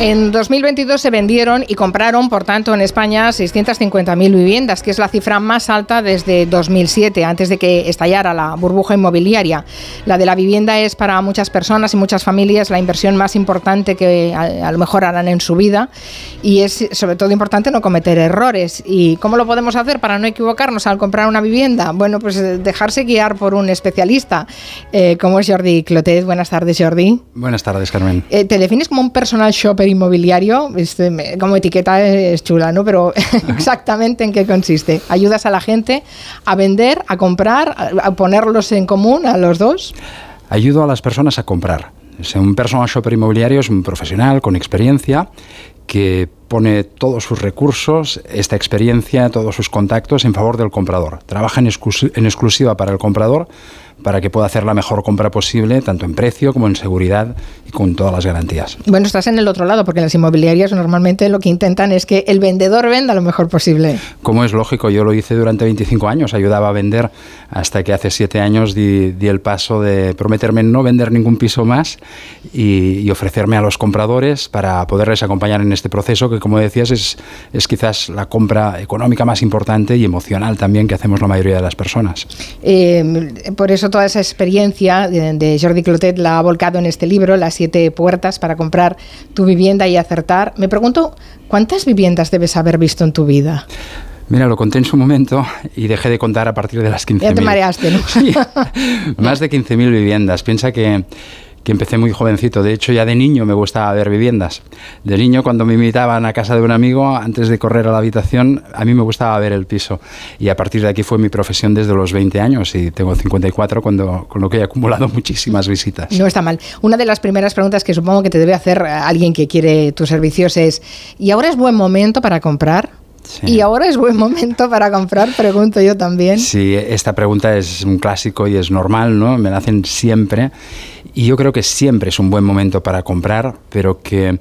En 2022 se vendieron y compraron, por tanto, en España 650.000 viviendas, que es la cifra más alta desde 2007, antes de que estallara la burbuja inmobiliaria. La de la vivienda es para muchas personas y muchas familias la inversión más importante que a, lo mejor harán en su vida y es sobre todo importante no cometer errores. ¿Y cómo lo podemos hacer para no equivocarnos al comprar una vivienda? Bueno, pues eh, dejarse guiar por un especialista, eh, como es Jordi Clotet. Buenas tardes, Jordi. Buenas tardes, Carmen. Eh, ¿Te defines como un personal shopper inmobiliario, este, como etiqueta es chula, ¿no? Pero exactamente en qué consiste. ¿Ayudas a la gente a vender, a comprar, a ponerlos en común a los dos? Ayudo a las personas a comprar. Un personal shopper inmobiliario es un profesional con experiencia que pone todos sus recursos, esta experiencia, todos sus contactos en favor del comprador. Trabaja en, exclusiva para el comprador para que pueda hacer la mejor compra posible, tanto en precio como en seguridad y con todas las garantías. Bueno, estás en el otro lado, porque las inmobiliarias normalmente lo que intentan es que el vendedor venda lo mejor posible. Como es lógico, yo lo hice durante 25 años, ayudaba a vender hasta que hace 7 años di, el paso de prometerme no vender ningún piso más y, y, ofrecerme a los compradores para poderles acompañar en este proceso que, como decías, es, es quizás la compra económica más importante y emocional también que hacemos la mayoría de las personas. Eh, por eso toda esa experiencia de, Jordi Clotet la ha volcado en este libro, Las siete puertas para comprar tu vivienda y acertar. Me pregunto, ¿cuántas viviendas debes haber visto en tu vida? Mira, lo conté en su momento y dejé de contar a partir de las 15.000. Ya te mareaste, ¿no? Sí, más de 15.000 viviendas. Piensa que que empecé muy jovencito. De hecho, ya de niño me gustaba ver viviendas. De niño, cuando me invitaban a casa de un amigo, antes de correr a la habitación, a mí me gustaba ver el piso. Y a partir de aquí fue mi profesión desde los 20 años y tengo 54, cuando, con lo que he acumulado muchísimas visitas. No está mal. Una de las primeras preguntas que supongo que te debe hacer alguien que quiere tus servicios es, ¿y ahora es buen momento para comprar? Y ahora es buen momento para comprar, pregunto yo también. Sí, esta pregunta es un clásico y es normal, ¿no? Me la hacen siempre. Y yo creo que siempre es un buen momento para comprar, pero que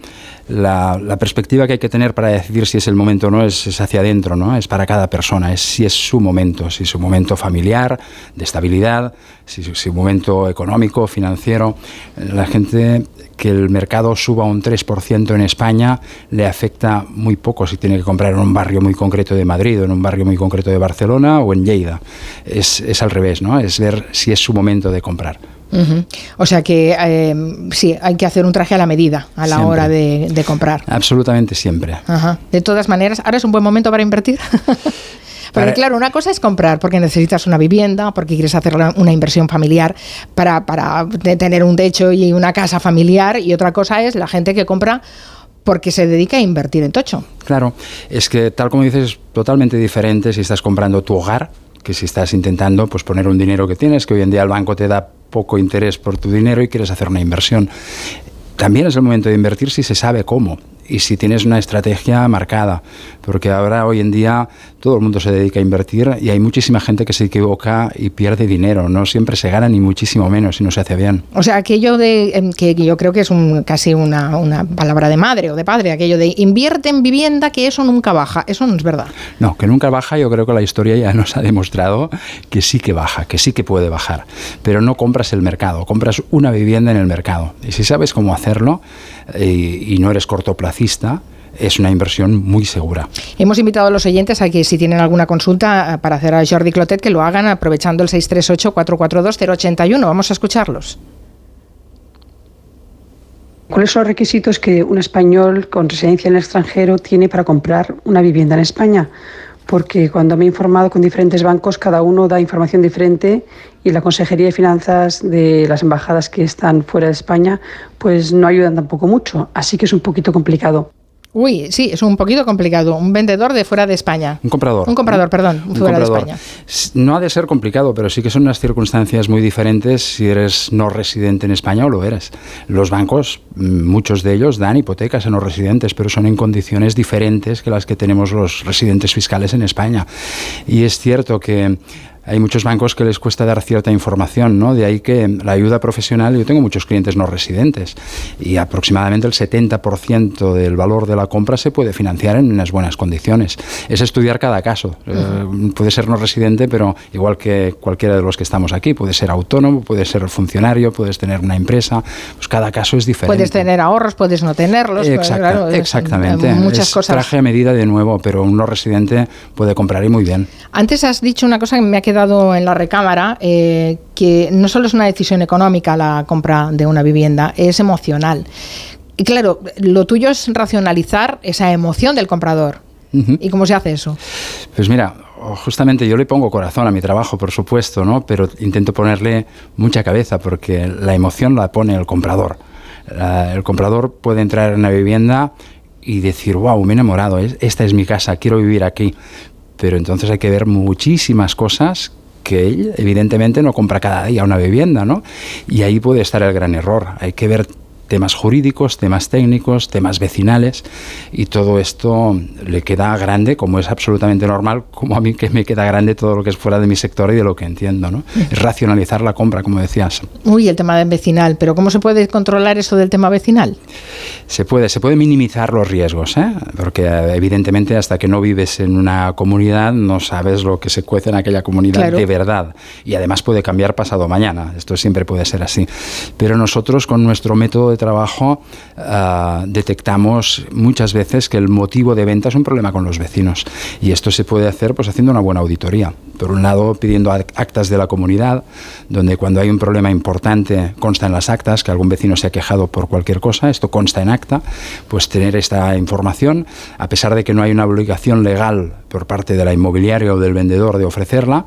la, perspectiva que hay que tener para decidir si es el momento o no es, hacia adentro, ¿no? Es para cada persona, es si es su momento, si es su momento familiar, de estabilidad, si es su momento económico, financiero. La gente que el mercado suba un 3% en España le afecta muy poco si tiene que comprar en un barrio muy concreto de Madrid o en un barrio muy concreto de Barcelona o en Lleida. Es, es al revés, ¿no? Es ver si es su momento de comprar. O sea que eh, sí, hay que hacer un traje a la medida a la hora de, comprar. Absolutamente siempre. De todas maneras, ¿ahora es un buen momento para invertir? Porque claro, una cosa es comprar porque necesitas una vivienda, porque quieres hacer una inversión familiar para, para tener un techo y una casa familiar, y otra cosa es la gente que compra porque se dedica a invertir en tocho. Claro, es que tal como dices, es totalmente diferente si estás comprando tu hogar que si estás intentando pues, poner un dinero que tienes, que hoy en día el banco te da poco interés por tu dinero y quieres hacer una inversión. También es el momento de invertir si se sabe cómo y si tienes una estrategia marcada, porque ahora hoy en día todo el mundo se dedica a invertir y hay muchísima gente que se equivoca y pierde dinero, no siempre se gana ni muchísimo menos si no se hace bien. O sea, aquello de em, que yo creo que es un, casi una, una palabra de madre o de padre, aquello de invierte en vivienda que eso nunca baja, eso no es verdad. No, que nunca baja, yo creo que la historia ya nos ha demostrado que sí que baja, que sí que puede bajar, pero no compras el mercado, compras una vivienda en el mercado y si sabes cómo hacerlo eh, y no eres cortoplacista, es una inversión muy segura. Hemos invitado a los oyentes a que si tienen alguna consulta eh, para hacer a Jordi Clotet, que lo hagan aprovechando el 638-442-081. Vamos a escucharlos. ¿Cuáles son los requisitos que un español con residencia en el extranjero tiene para comprar una vivienda en España? Porque cuando me he informado con diferentes bancos, cada uno da información diferente y la Consejería de Finanzas de las embajadas que están fuera de España, pues no ayudan tampoco mucho. Así que es un poquito complicado. Uy, sí, es un poquito complicado. Un vendedor de fuera de España. Un comprador. Un comprador, perdón, fuera de España. No ha de ser complicado, pero sí que son unas circunstancias muy diferentes si eres no residente en España o lo eres. Los bancos, mm, muchos de ellos dan hipotecas a no residentes, pero son en condiciones diferentes que las que tenemos los residentes fiscales en España. Y es cierto que hay muchos bancos que les cuesta dar cierta información, ¿no? De ahí que la ayuda profesional, yo tengo muchos clientes no residentes y aproximadamente el 70% del valor de la compra se puede financiar en unas buenas condiciones. Es estudiar cada caso. Eh, puede ser no residente, pero igual que cualquiera de los que estamos aquí, puede ser autónomo, puede ser funcionario, puedes tener una empresa, pues cada caso es diferente. Puedes tener ahorros, puedes no tenerlos. Pues, exactamente. Muchas cosas. Traje a medida de nuevo, pero un no residente puede comprar y muy bien. Antes has dicho una cosa que me ha quedado en la recámara, eh, que no solo es una decisión económica la compra de una vivienda, es emocional. Y claro, lo tuyo es racionalizar esa emoción del comprador. ¿Y cómo se hace eso? Pues mira, justamente yo le pongo corazón a mi trabajo, por supuesto, ¿no? Pero intento ponerle mucha cabeza porque la emoción la pone el comprador. el comprador puede entrar en una vivienda y decir, wow, me he enamorado, esta es mi casa, quiero vivir aquí pero entonces hay que ver muchísimas cosas que él evidentemente no compra cada día una vivienda, ¿no? Y ahí puede estar el gran error. Hay que ver temas jurídicos, temas técnicos, temas vecinales y todo esto le queda grande, como es absolutamente normal, como a mí que me queda grande todo lo que es fuera de mi sector y de lo que entiendo, ¿no? Es racionalizar la compra, como decías. Uy, el tema vecinal, pero ¿cómo se puede controlar eso del tema vecinal? Se puede, se puede minimizar los riesgos, ¿eh? porque evidentemente hasta que no vives en una comunidad no sabes lo que se cuece en aquella comunidad de verdad y además puede cambiar pasado mañana, esto siempre puede ser así. Pero nosotros con nuestro método de trabajo ah, detectamos muchas veces que el motivo de venta es un problema con los vecinos y esto se puede hacer pues haciendo una buena auditoría. Por un lado, pidiendo actas de la comunidad, donde cuando hay un problema importante consta en las actas que algún vecino se ha quejado por cualquier cosa, esto consta en acta, pues tener esta información, a pesar de que no hay una obligación legal por parte de la inmobiliaria o del vendedor de ofrecerla,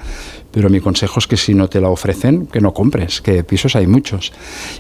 pero mi consejo es que si no te la ofrecen, que no compres, que pisos hay muchos.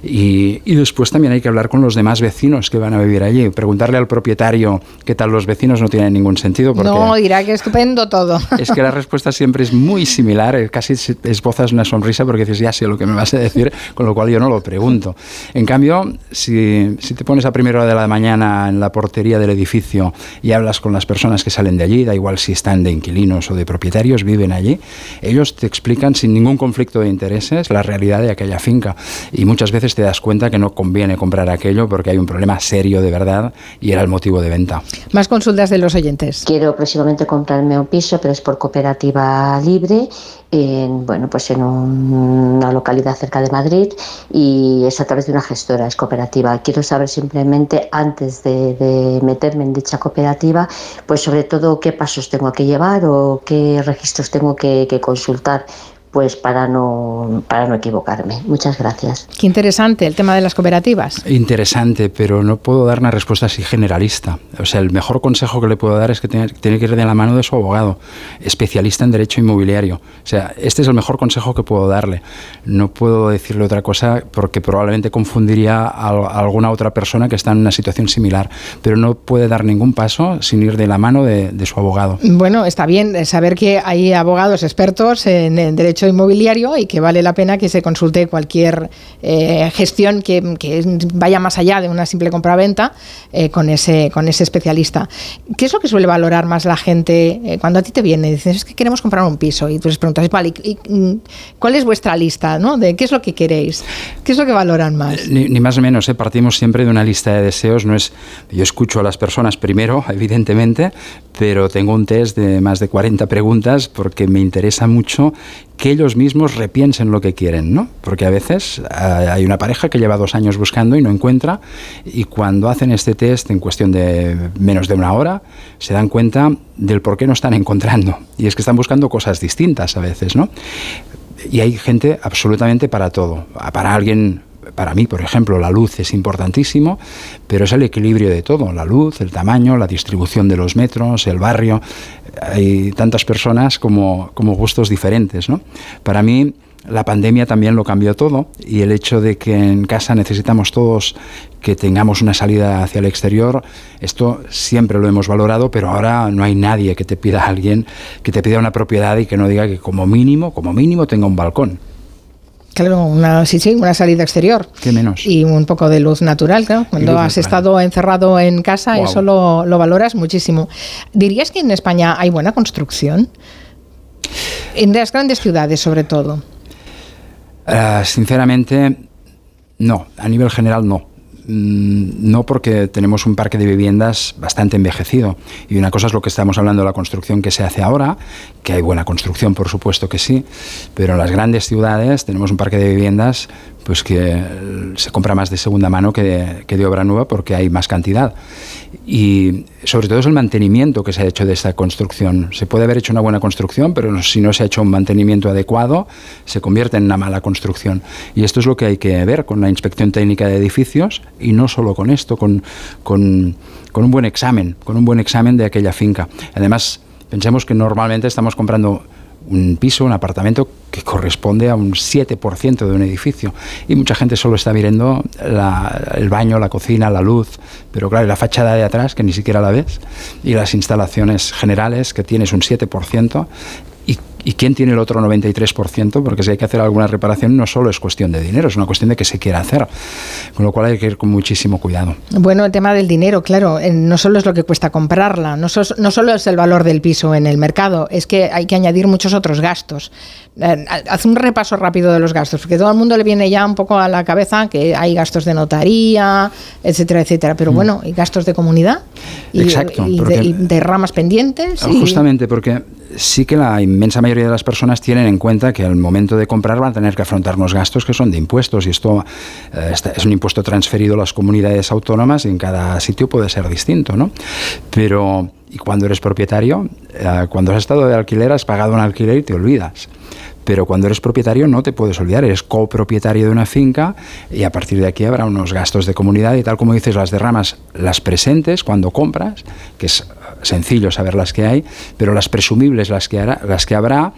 Y, y, después también hay que hablar con los demás vecinos que van a vivir allí, preguntarle al propietario qué tal los vecinos no tiene ningún sentido. Porque no, dirá que estupendo todo. Es que la respuesta siempre es muy similar, eh, casi esbozas una sonrisa porque dices, ya sé lo que me vas a decir, con lo cual yo no lo pregunto. En cambio, si, si te pones a primera hora de la mañana en la portería del edificio y hablas con las personas que salen de allí, da igual si están de inquilinos o de propietarios, viven allí, ellos te explican sin ningún conflicto de intereses la realidad de aquella finca. Y muchas veces te das cuenta que no conviene comprar aquello porque hay un problema serio de verdad y era el motivo de venta. Más consultas de los oyentes. Quiero próximamente comprarme un piso, pero es por cooperativa libre en, bueno, pues en una localidad cerca de Madrid y es a través de una gestora, es cooperativa. Quiero saber simplemente antes de, meterme en dicha cooperativa, pues sobre todo qué pasos tengo que llevar o qué registros tengo que consultar pues para no, para no equivocarme. Muchas gracias. Qué interesante el tema de las cooperativas. Interesante, pero no puedo dar una respuesta así generalista. O sea, el mejor consejo que le puedo dar es que tiene, tiene, que ir de la mano de su abogado, especialista en derecho inmobiliario. O sea, este es el mejor consejo que puedo darle. No puedo decirle otra cosa porque probablemente confundiría a, alguna otra persona que está en una situación similar, pero no puede dar ningún paso sin ir de la mano de, de su abogado. Bueno, está bien saber que hay abogados expertos en, en derecho inmobiliario y que vale la pena que se consulte cualquier eh, gestión que, vaya más allá de una simple compraventa eh, con, ese, con ese especialista. ¿Qué es lo que suele valorar más la gente eh, cuando a ti te viene y dices, es que queremos comprar un piso? Y tú les preguntas, vale, mm, ¿cuál es vuestra lista? ¿no? De qué es lo que queréis? ¿Qué es lo que valoran más? Ni, más o menos, partimos siempre de una lista de deseos. No es, yo escucho a las personas primero, evidentemente, pero tengo un test de más de 40 preguntas porque me interesa mucho que ellos mismos repiensen lo que quieren, ¿no? Porque a veces eh, hay una pareja que lleva dos años buscando y no encuentra, y cuando hacen este test en cuestión de menos de una hora, se dan cuenta del por qué no están encontrando. Y es que están buscando cosas distintas a veces, ¿no? Y hay gente absolutamente para todo. Para alguien para mí, por ejemplo, la luz es importantísimo, pero es el equilibrio de todo, la luz, el tamaño, la distribución de los metros, el barrio. Hay tantas personas como, como gustos diferentes. ¿no? Para mí, la pandemia también lo cambió todo y el hecho de que en casa necesitamos todos que tengamos una salida hacia el exterior, esto siempre lo hemos valorado, pero ahora no hay nadie que te pida a alguien que te pida una propiedad y que no diga que como mínimo, como mínimo tenga un balcón. Claro, una, sí, sí, una salida exterior. ¿Qué menos? Y un poco de luz natural, claro. Cuando has estado encerrado en casa, eso lo, lo, valoras muchísimo. ¿Dirías que en España hay buena construcción? En las grandes ciudades, sobre todo. Uh, sinceramente, no. A nivel general, no. Mm, no porque tenemos un parque de viviendas bastante envejecido. Y una cosa es lo que estamos hablando de la construcción que se hace ahora, que hay buena construcción, por supuesto que sí, pero en las grandes ciudades tenemos un parque de viviendas pues que se compra más de segunda mano que de, que de obra nueva porque hay más cantidad. Y sobre todo es el mantenimiento que se ha hecho de esta construcción. Se puede haber hecho una buena construcción, pero si no se ha hecho un mantenimiento adecuado, se convierte en una mala construcción. Y esto es lo que hay que ver con la inspección técnica de edificios y no solo con esto, con, con, con un buen examen, con un buen examen de aquella finca. Además, pensemos que normalmente estamos comprando un piso, un apartamento que corresponde a un 7% de un edificio. Y mucha gente solo está mirando el baño, la cocina, la luz, pero claro, la fachada de atrás, que ni siquiera la ves, y las instalaciones generales, que tienes un 7%, ¿Y quién tiene el otro 93%? Porque si hay que hacer alguna reparación no solo es cuestión de dinero, es una cuestión de que se quiera hacer. Con lo cual hay que ir con muchísimo cuidado. Bueno, el tema del dinero, claro, eh, no solo es lo que cuesta comprarla, no, no solo es el valor del piso en el mercado, es que hay que añadir muchos otros gastos. Eh, haz un repaso rápido de los gastos, porque todo el mundo le viene ya un poco a la cabeza que hay gastos de notaría, etcétera, etcétera. Pero mm. bueno, hay gastos de comunidad y, de, ramas pendientes. Justamente, porque sí que la inmensa mayoría de las personas tienen en cuenta que al momento de comprar van a tener que afrontar unos gastos que son de impuestos y esto eh, es un impuesto transferido a las comunidades autónomas y en cada sitio puede ser distinto, ¿no? Pero y cuando eres propietario, eh, cuando has estado de alquiler has pagado un alquiler y te olvidas pero cuando eres propietario no te puedes olvidar, eres copropietario de una finca y a partir de aquí habrá unos gastos de comunidad y tal como dices, las derramas, las presentes cuando compras, que es sencillo saber las que hay, pero las presumibles, las que, las que habrá,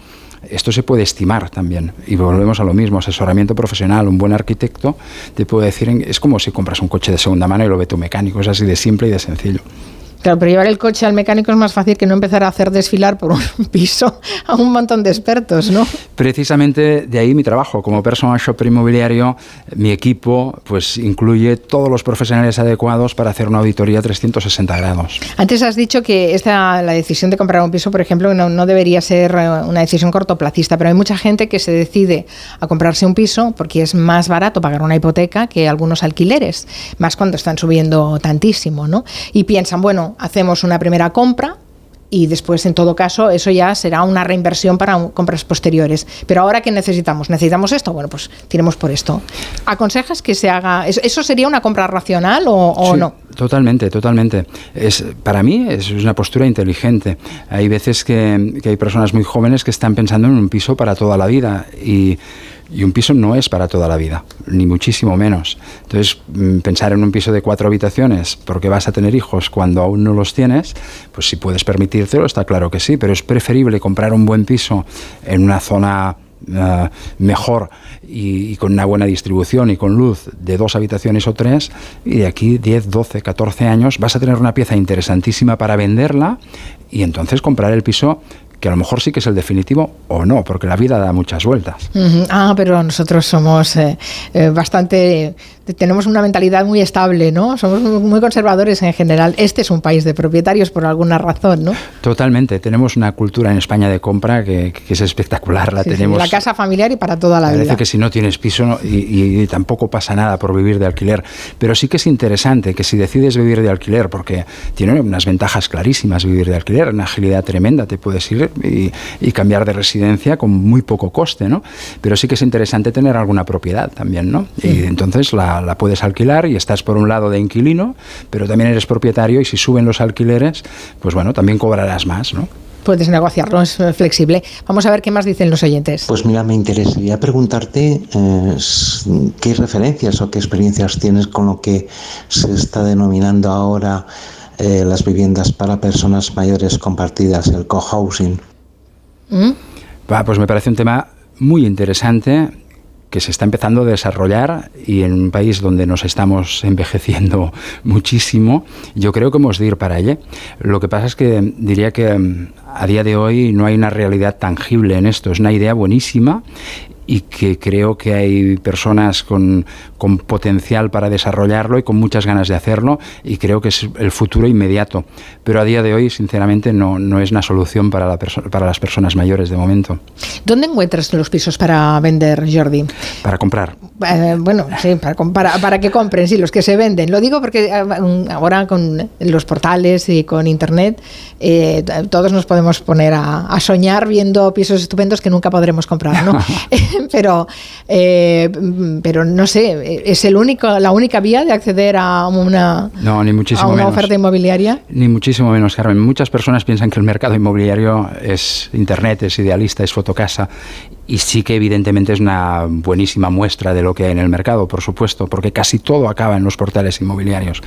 esto se puede estimar también. Y volvemos a lo mismo, asesoramiento profesional, un buen arquitecto te puede decir, es como si compras un coche de segunda mano y lo ve tu mecánico, es así de simple y de sencillo. Claro, pero llevar el coche al mecánico es más fácil que no empezar a hacer desfilar por un piso a un montón de expertos, ¿no? Precisamente de ahí mi trabajo. Como personal shopper inmobiliario, mi equipo pues incluye todos los profesionales adecuados para hacer una auditoría 360 grados. Antes has dicho que esta, la decisión de comprar un piso, por ejemplo, no, no debería ser eh, una decisión cortoplacista, pero hay mucha gente que se decide a comprarse un piso porque es más barato pagar una hipoteca que algunos alquileres, más cuando están subiendo tantísimo, ¿no? Y piensan, bueno, hacemos una primera compra y después, en todo caso, eso ya será una reinversión para compras posteriores. Pero ahora, ¿qué necesitamos? ¿Necesitamos esto? Bueno, pues tiremos por esto. ¿Aconsejas que se haga? ¿Eso sería una compra racional o, no? Totalmente, totalmente. Es, para mí es una postura inteligente. Hay veces que, que hay personas muy jóvenes que están pensando en un piso para toda la vida y y un piso no es para toda la vida, ni muchísimo menos. Entonces, mm, pensar en un piso de cuatro habitaciones porque vas a tener hijos cuando aún no los tienes, pues si puedes permitírtelo, está claro que sí, pero es preferible comprar un buen piso en una zona eh, mejor y, con una buena distribución y con luz de dos habitaciones o tres, y de aquí 10, 12, 14 años vas a tener una pieza interesantísima para venderla y entonces comprar el piso que a lo mejor sí que es el definitivo o no, porque la vida da muchas vueltas. Ah, pero nosotros somos eh, eh, bastante tenemos una mentalidad muy estable, ¿no? Somos muy conservadores en general. Este es un país de propietarios por alguna razón, ¿no? Totalmente. Tenemos una cultura en España de compra que, es espectacular. La tenemos. la casa familiar y para toda la vida. Parece que si no tienes piso y, tampoco pasa nada por vivir de alquiler, pero sí que es interesante que si decides vivir de alquiler, porque tiene unas ventajas clarísimas vivir de alquiler, una agilidad tremenda, te puedes ir y, cambiar de residencia con muy poco coste, ¿no? Pero sí que es interesante tener alguna propiedad también, ¿no? Y entonces la la, puedes alquilar y estás por un lado de inquilino, pero también eres propietario y si suben los alquileres, pues bueno, también cobrarás más, ¿no? Puedes negociarlo, es flexible. Vamos a ver qué más dicen los oyentes. Pues mira, me interesaría preguntarte eh, qué referencias o qué experiencias tienes con lo que se está denominando ahora eh, las viviendas para personas mayores compartidas, el cohousing. ¿Mm? pues me parece un tema muy interesante que se está empezando a desarrollar y en un país donde nos estamos envejeciendo muchísimo, yo creo que hemos de ir para allá. Lo que pasa es que diría que mm, a día de hoy no hay una realidad tangible en esto, es una idea buenísima y que creo que hay personas con, con, potencial para desarrollarlo y con muchas ganas de hacerlo y creo que es el futuro inmediato. Pero a día de hoy, sinceramente, no, no es una solución para, la para las personas mayores de momento. ¿Dónde encuentras los pisos para vender, Jordi? Para comprar. Eh, bueno, sí, para, para, para, que compren, sí, los que se venden. Lo digo porque eh, ahora con los portales y con Internet eh, todos nos podemos poner a, a, soñar viendo pisos estupendos que nunca podremos comprar, ¿no? pero, eh, pero no sé, ¿es el único, la única vía de acceder a una, no, ni muchísimo a una oferta inmobiliaria? Ni muchísimo menos, Carmen. Muchas personas piensan que el mercado inmobiliario es Internet, es idealista, es fotocasa y sí que evidentemente es una buenísima muestra de lo que hay en el mercado, por supuesto, porque casi todo acaba en los portales inmobiliarios.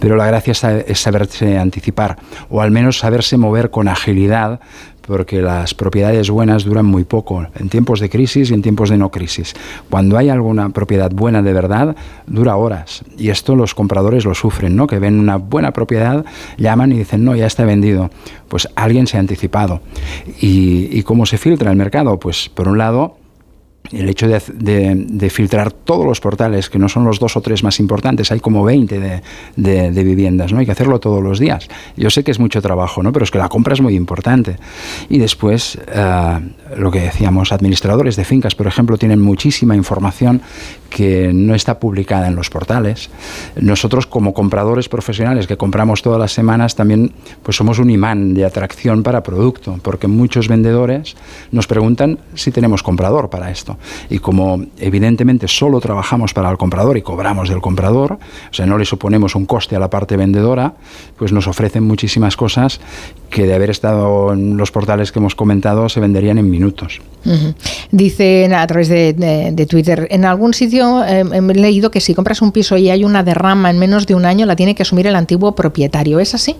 Pero la gracia es saberse anticipar, o al menos saberse mover con agilidad porque las propiedades buenas duran muy poco, en tiempos de crisis y en tiempos de no crisis. Cuando hay alguna propiedad buena de verdad, dura horas. Y esto los compradores lo sufren, ¿no? Que ven una buena propiedad, llaman y dicen, no, ya está vendido. Pues alguien se ha anticipado. ¿Y, y cómo se filtra el mercado? Pues por un lado, el hecho de, filtrar todos los portales, que no son los dos o tres más importantes, hay como 20 de, viviendas, ¿no? Hay que hacerlo todos los días. Yo sé que es mucho trabajo, ¿no? Pero es que la compra es muy importante. Y después, eh, lo que decíamos, administradores de fincas, por ejemplo, tienen muchísima información que no está publicada en los portales. Nosotros, como compradores profesionales que compramos todas las semanas, también pues somos un imán de atracción para producto, porque muchos vendedores nos preguntan si tenemos comprador para esto. Y como evidentemente solo trabajamos para el comprador y cobramos del comprador, o sea, no le suponemos un coste a la parte vendedora, pues nos ofrecen muchísimas cosas que de haber estado en los portales que hemos comentado se venderían en minutos. Dicen a través de, Twitter, en algún sitio eh, he leído que si compras un piso y hay una derrama en menos de un año, la tiene que asumir el antiguo propietario. ¿Es así?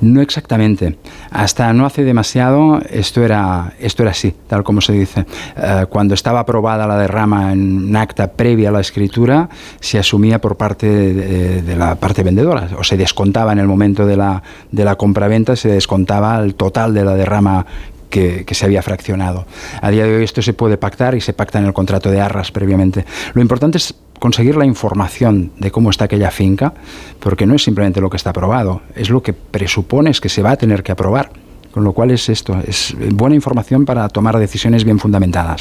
No exactamente. Hasta no hace demasiado esto era, esto era así, tal como se dice. Eh, cuando estaba aprobada la derrama en un acta previa a la escritura, se asumía por parte de, la parte vendedora, o se descontaba en el momento de la, de la compraventa, se descontaba el total de la derrama que, que, se había fraccionado. A día de hoy esto se puede pactar y se pacta en el contrato de arras previamente. Lo importante es conseguir la información de cómo está aquella finca, porque no es simplemente lo que está aprobado, es lo que presupones que se va a tener que aprobar. Con lo cual es esto, es buena información para tomar decisiones bien fundamentadas.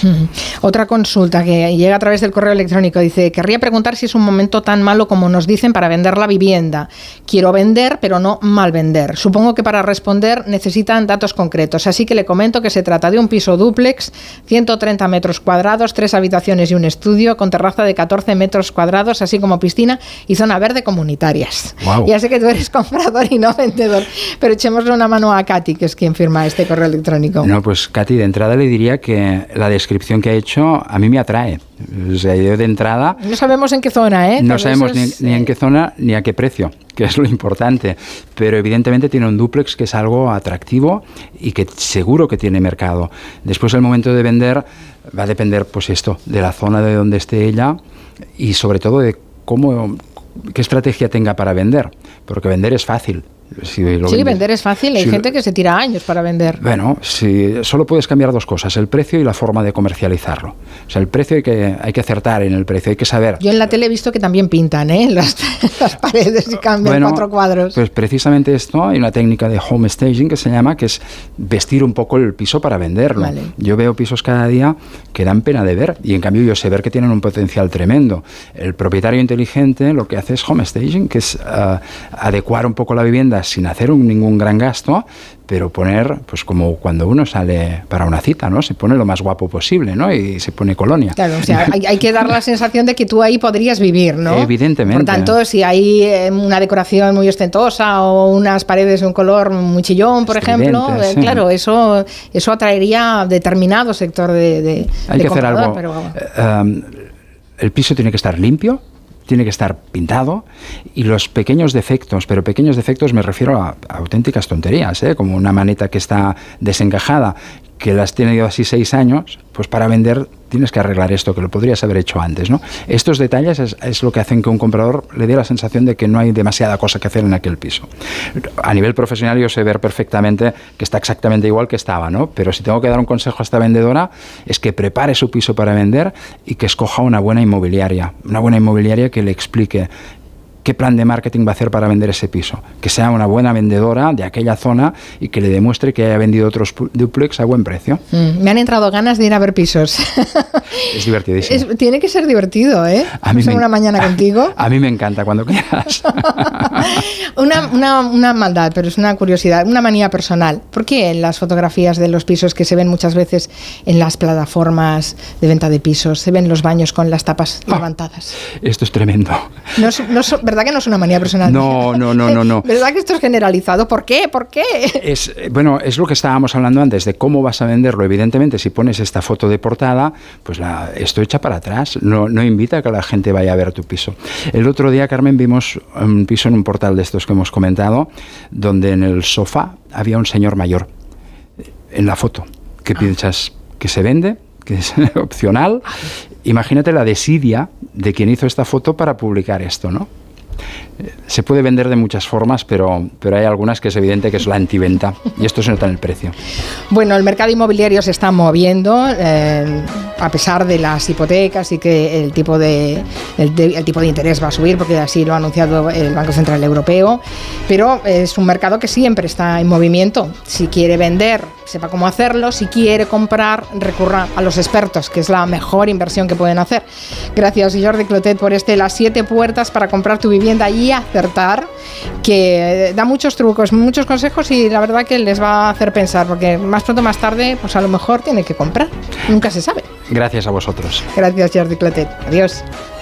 Otra consulta que llega a través del correo electrónico dice, querría preguntar si es un momento tan malo como nos dicen para vender la vivienda. Quiero vender, pero no mal vender. Supongo que para responder necesitan datos concretos, así que le comento que se trata de un piso dúplex, 130 metros cuadrados, tres habitaciones y un estudio, con terraza de 14 metros cuadrados, así como piscina y zona verde comunitarias. Ya sé que tú eres comprador y no vendedor, pero echémosle una mano a Katy, que es firma este correo electrónico? No, pues Katy, de entrada le diría que la descripción que ha hecho a mí me atrae. O sea, yo de entrada... No sabemos en qué zona, ¿eh? No sabemos ni, en qué zona ni a qué precio, que es lo importante. Pero evidentemente tiene un duplex que es algo atractivo y que seguro que tiene mercado. Después el momento de vender va a depender, pues esto, de la zona de donde esté ella y sobre todo de cómo qué estrategia tenga para vender, porque vender es fácil, sí, vender es fácil. Hay gente que se tira años para vender. Bueno, si solo puedes cambiar dos cosas, el precio y la forma de comercializarlo. O sea, el precio hay que, hay que acertar en el precio, hay que saber. Yo en la tele he visto que también pintan ¿eh? las, las paredes y cambian cuatro cuadros. Pues precisamente esto, hay una técnica de home staging que se llama, que es vestir un poco el piso para venderlo. Yo veo pisos cada día que dan pena de ver y en cambio yo sé ver que tienen un potencial tremendo. El propietario inteligente lo que hace es home staging, que es uh, adecuar un poco la vivienda sin hacer ningún gran gasto, pero poner, pues como cuando uno sale para una cita, ¿no? Se pone lo más guapo posible, ¿no? Y se pone colonia. Claro, o sea, hay, que dar la sensación de que tú ahí podrías vivir, ¿no? Evidentemente. Por tanto, si hay eh, una decoración muy ostentosa o unas paredes de un color muy chillón, por ejemplo, eh, claro, eso, eso atraería a determinado sector de, Hay que hacer algo. Eh, el piso tiene que estar limpio, tiene que estar pintado y los pequeños defectos, pero pequeños defectos me refiero a, auténticas tonterías, ¿eh? como una maneta que está desencajada, que las tiene así seis años, pues para vender tienes que arreglar esto, que lo podrías haber hecho antes. ¿no? Estos detalles es, lo que hacen que un comprador le dé la sensación de que no hay demasiada cosa que hacer en aquel piso. A nivel profesional yo sé ver perfectamente que está exactamente igual que estaba, ¿no? pero si tengo que dar un consejo a esta vendedora es que prepare su piso para vender y que escoja una buena inmobiliaria, una buena inmobiliaria que le explique qué plan de marketing va a hacer para vender ese piso. Que sea una buena vendedora de aquella zona y que le demuestre que haya vendido otros duplex a buen precio. Mm, me han entrado ganas de ir a ver pisos. Es divertidísimo. tiene que ser divertido, ¿eh? A mí me, una mañana contigo. A mí me encanta cuando quieras. una, una, una maldad, pero es una curiosidad, una manía personal. ¿Por qué en las fotografías de los pisos que se ven muchas veces en las plataformas de venta de pisos se ven los baños con las tapas ah, levantadas? Esto es tremendo. No, no, ¿Verdad que no es una manía personal? No, no, no, no, no. ¿Verdad que esto es generalizado? ¿Por qué? ¿Por qué? Es, bueno, es lo que estábamos hablando antes, de cómo vas a venderlo. Evidentemente, si pones esta foto de portada, pues la, esto echa para atrás. No, no invita a que la gente vaya a ver tu piso. El otro día, Carmen, vimos un piso en un portal de estos que hemos comentado, donde en el sofá había un señor mayor. En la foto. ¿Qué ah. piensas? ¿Que se vende? que es opcional. Imagínate la desidia de quien hizo esta foto para publicar esto, ¿no? Se puede vender de muchas formas, pero, pero hay algunas que es evidente que es la antiventa y esto se nota en el precio. Bueno, el mercado inmobiliario se está moviendo eh, a pesar de las hipotecas y que el tipo de, el, tipo de interés va a subir porque así lo ha anunciado el Banco Central Europeo, pero es un mercado que siempre está en movimiento. Si quiere vender, sepa cómo hacerlo. Si quiere comprar, recurra a los expertos, que es la mejor inversión que pueden hacer. Gracias Jordi Clotet por este Las siete puertas para comprar tu vivienda y acertar, que da muchos trucos, muchos consejos y la verdad que les va a hacer pensar, porque más pronto más tarde, pues a lo mejor tiene que comprar. Nunca se sabe. Gracias a vosotros. Gracias Jordi Clotet. Adiós.